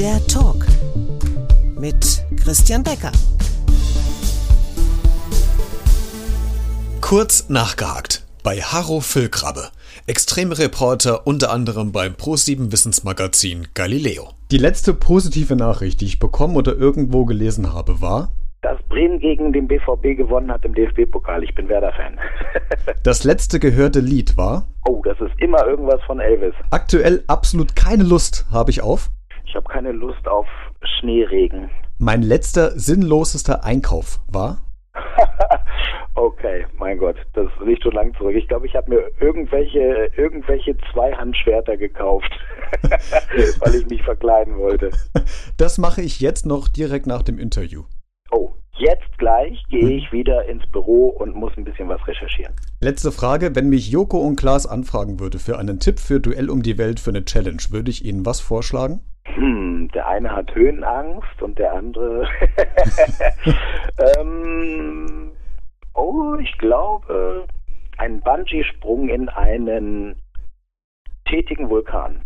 Der Talk mit Christian Becker. Kurz nachgehakt bei Harro Füllkrabbe, extreme Reporter unter anderem beim Pro7 Wissensmagazin Galileo. Die letzte positive Nachricht, die ich bekommen oder irgendwo gelesen habe, war, dass Bremen gegen den BVB gewonnen hat im DFB-Pokal. Ich bin Werder-Fan. das letzte gehörte Lied war, oh, das ist immer irgendwas von Elvis. Aktuell absolut keine Lust habe ich auf. Ich habe keine Lust auf Schneeregen. Mein letzter sinnlosester Einkauf war. Okay, mein Gott, das ist nicht so lang zurück. Ich glaube, ich habe mir irgendwelche, irgendwelche Zweihandschwerter gekauft, weil ich mich verkleiden wollte. Das mache ich jetzt noch direkt nach dem Interview. Oh, jetzt gleich gehe ich wieder ins Büro und muss ein bisschen was recherchieren. Letzte Frage, wenn mich Joko und Klaas anfragen würde für einen Tipp für Duell um die Welt für eine Challenge, würde ich Ihnen was vorschlagen? Eine hat Höhenangst und der andere. ähm, oh, ich glaube, ein Bungee-Sprung in einen tätigen Vulkan.